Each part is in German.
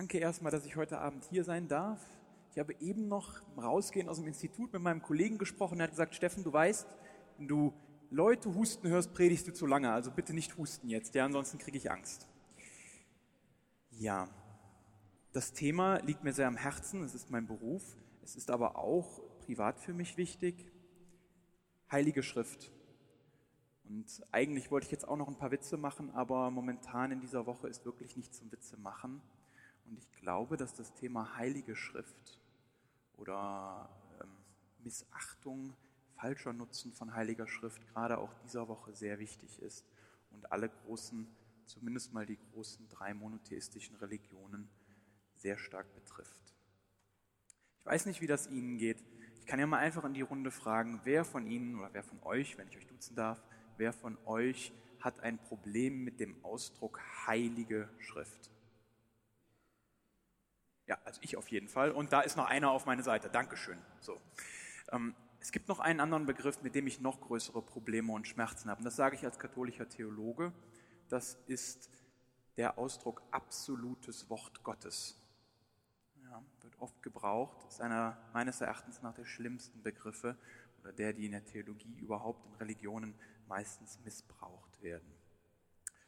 Danke erstmal, dass ich heute Abend hier sein darf. Ich habe eben noch Rausgehen aus dem Institut mit meinem Kollegen gesprochen. Er hat gesagt, Steffen, du weißt, wenn du Leute husten hörst, predigst du zu lange. Also bitte nicht husten jetzt, ja, ansonsten kriege ich Angst. Ja, das Thema liegt mir sehr am Herzen. Es ist mein Beruf. Es ist aber auch privat für mich wichtig. Heilige Schrift. Und eigentlich wollte ich jetzt auch noch ein paar Witze machen, aber momentan in dieser Woche ist wirklich nicht zum Witze machen. Und ich glaube, dass das Thema Heilige Schrift oder ähm, Missachtung, falscher Nutzen von Heiliger Schrift gerade auch dieser Woche sehr wichtig ist und alle großen, zumindest mal die großen drei monotheistischen Religionen sehr stark betrifft. Ich weiß nicht, wie das Ihnen geht. Ich kann ja mal einfach in die Runde fragen, wer von Ihnen oder wer von euch, wenn ich euch duzen darf, wer von euch hat ein Problem mit dem Ausdruck heilige Schrift? Ja, also ich auf jeden Fall. Und da ist noch einer auf meiner Seite. Dankeschön. So. Ähm, es gibt noch einen anderen Begriff, mit dem ich noch größere Probleme und Schmerzen habe. Und das sage ich als katholischer Theologe. Das ist der Ausdruck absolutes Wort Gottes. Ja, wird oft gebraucht, ist einer meines Erachtens nach der schlimmsten Begriffe oder der, die in der Theologie überhaupt in Religionen meistens missbraucht werden.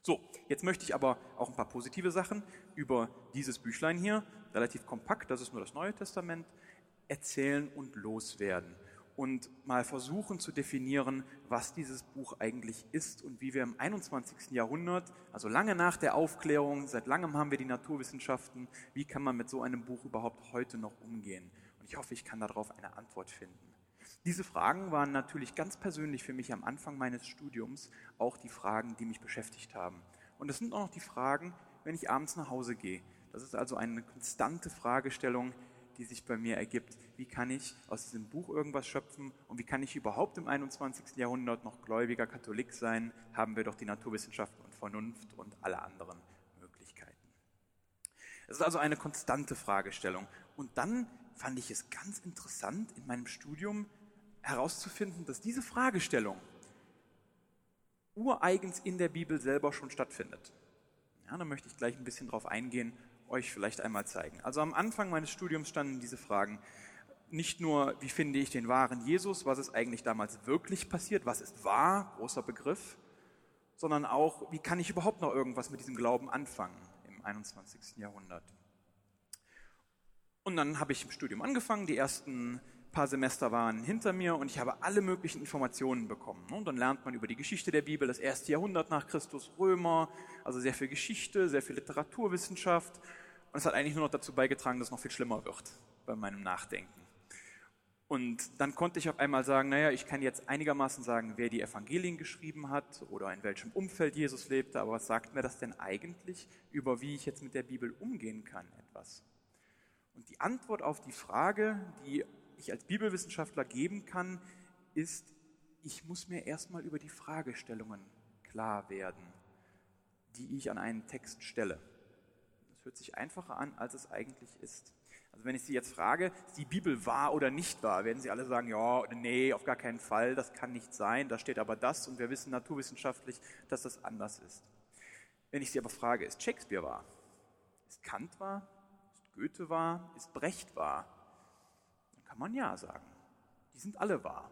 So, jetzt möchte ich aber auch ein paar positive Sachen über dieses Büchlein hier, relativ kompakt, das ist nur das Neue Testament, erzählen und loswerden und mal versuchen zu definieren, was dieses Buch eigentlich ist und wie wir im 21. Jahrhundert, also lange nach der Aufklärung, seit langem haben wir die Naturwissenschaften, wie kann man mit so einem Buch überhaupt heute noch umgehen? Und ich hoffe, ich kann darauf eine Antwort finden. Diese Fragen waren natürlich ganz persönlich für mich am Anfang meines Studiums auch die Fragen, die mich beschäftigt haben. Und es sind auch noch die Fragen, wenn ich abends nach Hause gehe. Das ist also eine konstante Fragestellung, die sich bei mir ergibt. Wie kann ich aus diesem Buch irgendwas schöpfen und wie kann ich überhaupt im 21. Jahrhundert noch gläubiger Katholik sein? Haben wir doch die Naturwissenschaften und Vernunft und alle anderen Möglichkeiten. Es ist also eine konstante Fragestellung. Und dann fand ich es ganz interessant in meinem Studium herauszufinden, dass diese Fragestellung ureigens in der Bibel selber schon stattfindet. Ja, da möchte ich gleich ein bisschen drauf eingehen, euch vielleicht einmal zeigen. Also am Anfang meines Studiums standen diese Fragen. Nicht nur, wie finde ich den wahren Jesus, was ist eigentlich damals wirklich passiert, was ist wahr, großer Begriff, sondern auch, wie kann ich überhaupt noch irgendwas mit diesem Glauben anfangen im 21. Jahrhundert. Und dann habe ich im Studium angefangen, die ersten paar Semester waren hinter mir und ich habe alle möglichen Informationen bekommen. Und dann lernt man über die Geschichte der Bibel, das erste Jahrhundert nach Christus, Römer, also sehr viel Geschichte, sehr viel Literaturwissenschaft. Und es hat eigentlich nur noch dazu beigetragen, dass es noch viel schlimmer wird bei meinem Nachdenken. Und dann konnte ich auf einmal sagen, naja, ich kann jetzt einigermaßen sagen, wer die Evangelien geschrieben hat oder in welchem Umfeld Jesus lebte, aber was sagt mir das denn eigentlich über, wie ich jetzt mit der Bibel umgehen kann, etwas? Und die Antwort auf die Frage, die ich als Bibelwissenschaftler geben kann, ist, ich muss mir erstmal über die Fragestellungen klar werden, die ich an einen Text stelle. Das hört sich einfacher an, als es eigentlich ist. Also wenn ich Sie jetzt frage, ist die Bibel wahr oder nicht wahr, werden Sie alle sagen, ja nee, auf gar keinen Fall, das kann nicht sein, da steht aber das und wir wissen naturwissenschaftlich, dass das anders ist. Wenn ich Sie aber frage, ist Shakespeare wahr? Ist Kant wahr? Ist Goethe wahr? Ist Brecht wahr? Kann man ja sagen. Die sind alle wahr.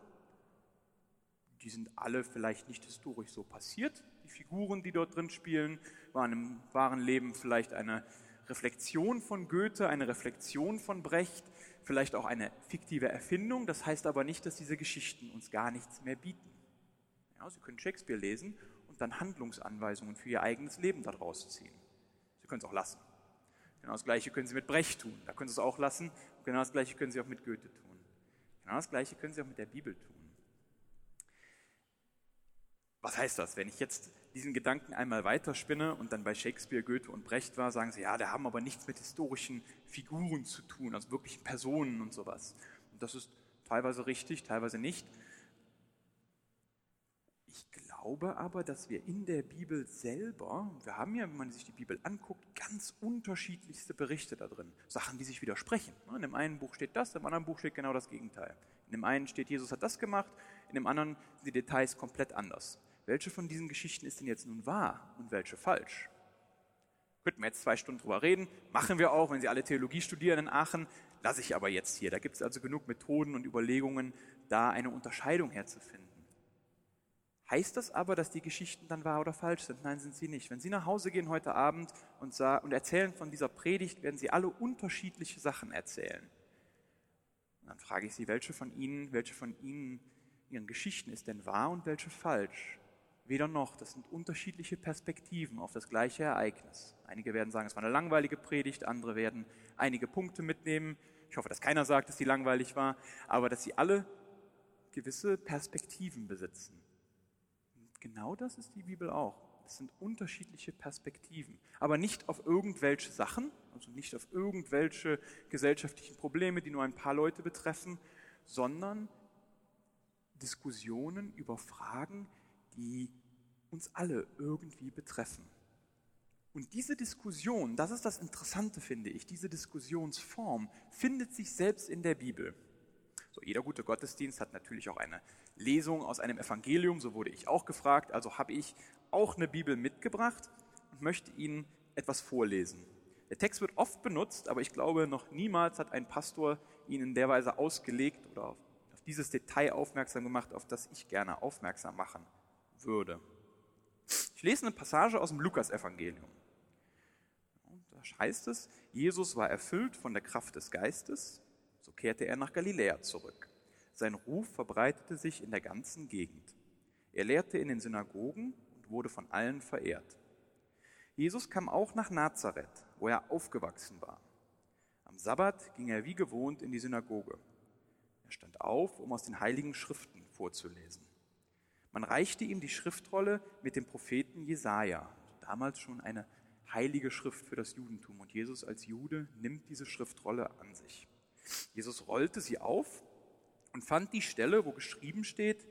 Die sind alle vielleicht nicht historisch so passiert. Die Figuren, die dort drin spielen, waren im wahren Leben vielleicht eine Reflexion von Goethe, eine Reflexion von Brecht, vielleicht auch eine fiktive Erfindung. Das heißt aber nicht, dass diese Geschichten uns gar nichts mehr bieten. Ja, Sie können Shakespeare lesen und dann Handlungsanweisungen für Ihr eigenes Leben daraus ziehen. Sie können es auch lassen. Genau das Gleiche können Sie mit Brecht tun. Da können Sie es auch lassen. genau das Gleiche können Sie auch mit Goethe tun. Genau das Gleiche können Sie auch mit der Bibel tun. Was heißt das? Wenn ich jetzt diesen Gedanken einmal weiterspinne und dann bei Shakespeare, Goethe und Brecht war, sagen Sie, ja, der haben aber nichts mit historischen Figuren zu tun, also wirklichen Personen und sowas. Und das ist teilweise richtig, teilweise nicht. Ich glaube aber, dass wir in der Bibel selber, wir haben ja, wenn man sich die Bibel anguckt, ganz unterschiedlichste Berichte da drin. Sachen, die sich widersprechen. In dem einen Buch steht das, im anderen Buch steht genau das Gegenteil. In dem einen steht, Jesus hat das gemacht, in dem anderen sind die Details komplett anders. Welche von diesen Geschichten ist denn jetzt nun wahr und welche falsch? Könnten wir jetzt zwei Stunden drüber reden, machen wir auch, wenn Sie alle Theologie studieren in Aachen, lasse ich aber jetzt hier. Da gibt es also genug Methoden und Überlegungen, da eine Unterscheidung herzufinden. Heißt das aber, dass die Geschichten dann wahr oder falsch sind? Nein, sind sie nicht. Wenn Sie nach Hause gehen heute Abend und, und erzählen von dieser Predigt, werden Sie alle unterschiedliche Sachen erzählen. Und dann frage ich Sie, welche von Ihnen, welche von Ihnen, Ihren Geschichten ist denn wahr und welche falsch? Weder noch, das sind unterschiedliche Perspektiven auf das gleiche Ereignis. Einige werden sagen, es war eine langweilige Predigt, andere werden einige Punkte mitnehmen. Ich hoffe, dass keiner sagt, dass sie langweilig war, aber dass sie alle gewisse Perspektiven besitzen. Genau das ist die Bibel auch. Es sind unterschiedliche Perspektiven, aber nicht auf irgendwelche Sachen, also nicht auf irgendwelche gesellschaftlichen Probleme, die nur ein paar Leute betreffen, sondern Diskussionen über Fragen, die uns alle irgendwie betreffen. Und diese Diskussion, das ist das Interessante, finde ich, diese Diskussionsform findet sich selbst in der Bibel. So, jeder gute Gottesdienst hat natürlich auch eine Lesung aus einem Evangelium, so wurde ich auch gefragt, also habe ich auch eine Bibel mitgebracht und möchte Ihnen etwas vorlesen. Der Text wird oft benutzt, aber ich glaube, noch niemals hat ein Pastor ihn in der Weise ausgelegt oder auf dieses Detail aufmerksam gemacht, auf das ich gerne aufmerksam machen würde. Ich lese eine Passage aus dem Lukasevangelium. Da heißt es, Jesus war erfüllt von der Kraft des Geistes, so kehrte er nach Galiläa zurück. Sein Ruf verbreitete sich in der ganzen Gegend. Er lehrte in den Synagogen und wurde von allen verehrt. Jesus kam auch nach Nazareth, wo er aufgewachsen war. Am Sabbat ging er wie gewohnt in die Synagoge. Er stand auf, um aus den heiligen Schriften vorzulesen. Man reichte ihm die Schriftrolle mit dem Propheten Jesaja, damals schon eine heilige Schrift für das Judentum. Und Jesus als Jude nimmt diese Schriftrolle an sich. Jesus rollte sie auf und fand die Stelle, wo geschrieben steht,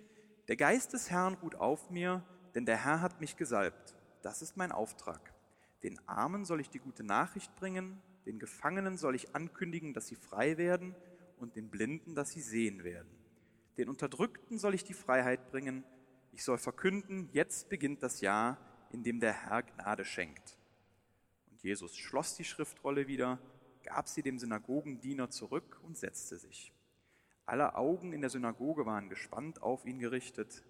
der Geist des Herrn ruht auf mir, denn der Herr hat mich gesalbt. Das ist mein Auftrag. Den Armen soll ich die gute Nachricht bringen, den Gefangenen soll ich ankündigen, dass sie frei werden und den Blinden, dass sie sehen werden. Den Unterdrückten soll ich die Freiheit bringen. Ich soll verkünden, jetzt beginnt das Jahr, in dem der Herr Gnade schenkt. Und Jesus schloss die Schriftrolle wieder, gab sie dem Synagogendiener zurück und setzte sich. Alle Augen in der Synagoge waren gespannt auf ihn gerichtet.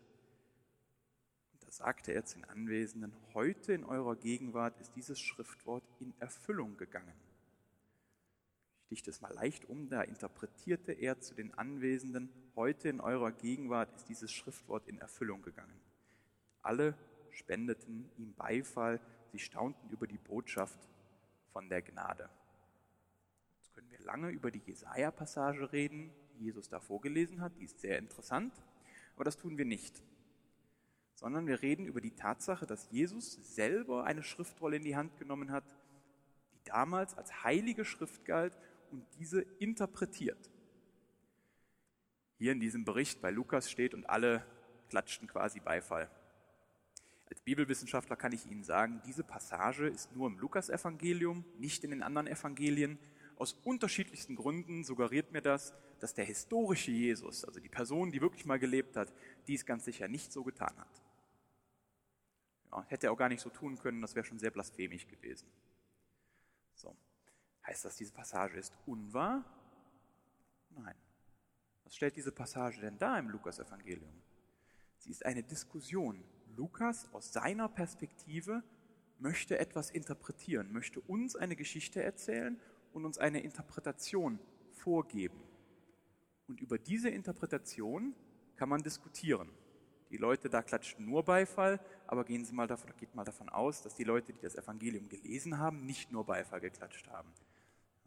Und da sagte er zu den Anwesenden, heute in eurer Gegenwart ist dieses Schriftwort in Erfüllung gegangen. Ich dichte es mal leicht um, da interpretierte er zu den Anwesenden, heute in eurer Gegenwart ist dieses Schriftwort in Erfüllung gegangen. Alle spendeten ihm Beifall, sie staunten über die Botschaft von der Gnade. Können wir lange über die Jesaja-Passage reden, Jesus da vorgelesen hat, die ist sehr interessant, aber das tun wir nicht. Sondern wir reden über die Tatsache, dass Jesus selber eine Schriftrolle in die Hand genommen hat, die damals als heilige Schrift galt und diese interpretiert. Hier in diesem Bericht bei Lukas steht und alle klatschten quasi Beifall. Als Bibelwissenschaftler kann ich Ihnen sagen, diese Passage ist nur im Lukasevangelium, nicht in den anderen Evangelien aus unterschiedlichsten Gründen suggeriert mir das, dass der historische Jesus, also die Person, die wirklich mal gelebt hat, dies ganz sicher nicht so getan hat. Ja, hätte er auch gar nicht so tun können, das wäre schon sehr blasphemisch gewesen. So. Heißt das, diese Passage ist unwahr? Nein. Was stellt diese Passage denn da im Lukas-Evangelium? Sie ist eine Diskussion. Lukas aus seiner Perspektive möchte etwas interpretieren, möchte uns eine Geschichte erzählen und uns eine Interpretation vorgeben. Und über diese Interpretation kann man diskutieren. Die Leute da klatschen nur Beifall, aber gehen Sie mal davon, geht mal davon aus, dass die Leute, die das Evangelium gelesen haben, nicht nur Beifall geklatscht haben.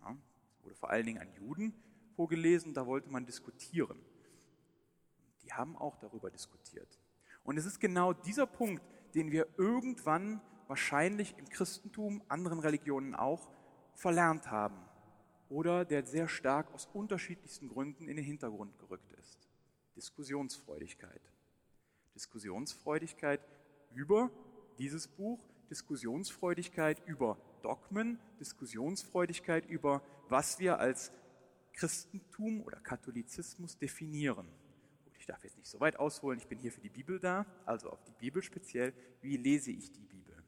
Ja, es wurde vor allen Dingen an Juden vorgelesen, da wollte man diskutieren. Die haben auch darüber diskutiert. Und es ist genau dieser Punkt, den wir irgendwann wahrscheinlich im Christentum, anderen Religionen auch, verlernt haben oder der sehr stark aus unterschiedlichsten Gründen in den Hintergrund gerückt ist. Diskussionsfreudigkeit. Diskussionsfreudigkeit über dieses Buch, Diskussionsfreudigkeit über Dogmen, Diskussionsfreudigkeit über, was wir als Christentum oder Katholizismus definieren. Ich darf jetzt nicht so weit ausholen, ich bin hier für die Bibel da, also auf die Bibel speziell. Wie lese ich die Bibel?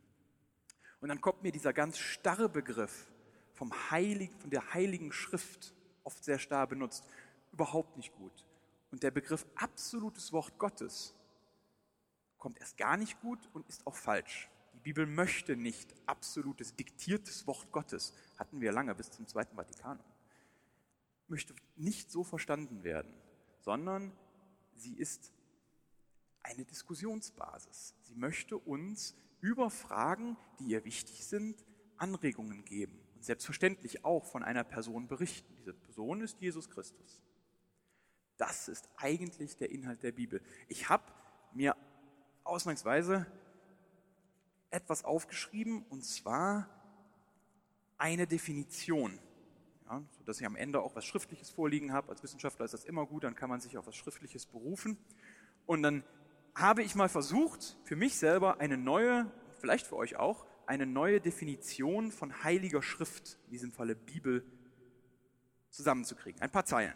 Und dann kommt mir dieser ganz starre Begriff vom Heiligen, von der Heiligen Schrift, oft sehr starr benutzt, überhaupt nicht gut. Und der Begriff absolutes Wort Gottes kommt erst gar nicht gut und ist auch falsch. Die Bibel möchte nicht absolutes, diktiertes Wort Gottes. Hatten wir lange bis zum Zweiten Vatikanum. Möchte nicht so verstanden werden, sondern sie ist eine Diskussionsbasis. Sie möchte uns über Fragen, die ihr wichtig sind, Anregungen geben selbstverständlich auch von einer Person berichten. Diese Person ist Jesus Christus. Das ist eigentlich der Inhalt der Bibel. Ich habe mir ausnahmsweise etwas aufgeschrieben und zwar eine Definition, ja, sodass ich am Ende auch was Schriftliches vorliegen habe. Als Wissenschaftler ist das immer gut, dann kann man sich auf was Schriftliches berufen. Und dann habe ich mal versucht, für mich selber eine neue, vielleicht für euch auch, eine neue Definition von heiliger Schrift, in diesem Falle Bibel, zusammenzukriegen. Ein paar Zeilen.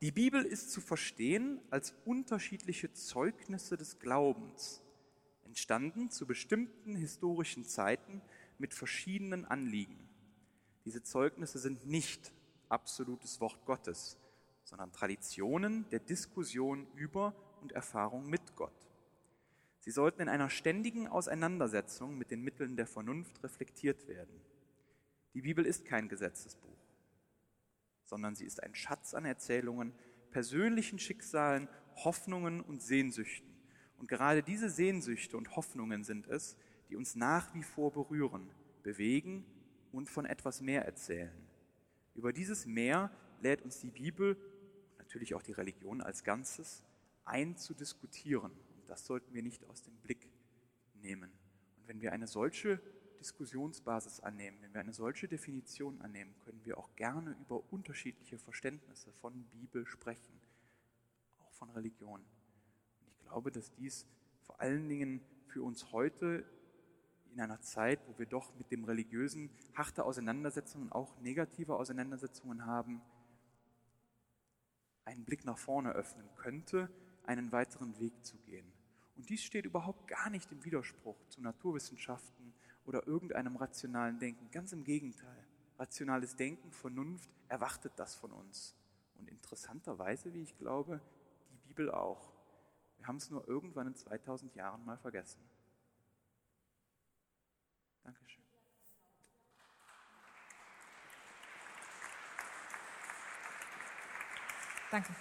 Die Bibel ist zu verstehen als unterschiedliche Zeugnisse des Glaubens, entstanden zu bestimmten historischen Zeiten mit verschiedenen Anliegen. Diese Zeugnisse sind nicht absolutes Wort Gottes, sondern Traditionen der Diskussion über und Erfahrung mit Gott. Sie sollten in einer ständigen Auseinandersetzung mit den Mitteln der Vernunft reflektiert werden. Die Bibel ist kein Gesetzesbuch sondern sie ist ein Schatz an Erzählungen, persönlichen Schicksalen, Hoffnungen und Sehnsüchten. Und gerade diese Sehnsüchte und Hoffnungen sind es, die uns nach wie vor berühren, bewegen und von etwas mehr erzählen. Über dieses Mehr lädt uns die Bibel, natürlich auch die Religion als Ganzes, ein zu diskutieren. Das sollten wir nicht aus dem Blick nehmen. Und wenn wir eine solche Diskussionsbasis annehmen, wenn wir eine solche Definition annehmen, können wir auch gerne über unterschiedliche Verständnisse von Bibel sprechen, auch von Religion. Und ich glaube, dass dies vor allen Dingen für uns heute in einer Zeit, wo wir doch mit dem Religiösen harte Auseinandersetzungen, auch negative Auseinandersetzungen haben, einen Blick nach vorne öffnen könnte, einen weiteren Weg zu gehen. Und dies steht überhaupt gar nicht im Widerspruch zu Naturwissenschaften, oder irgendeinem rationalen Denken. Ganz im Gegenteil. Rationales Denken, Vernunft erwartet das von uns. Und interessanterweise, wie ich glaube, die Bibel auch. Wir haben es nur irgendwann in 2000 Jahren mal vergessen. Dankeschön. Danke.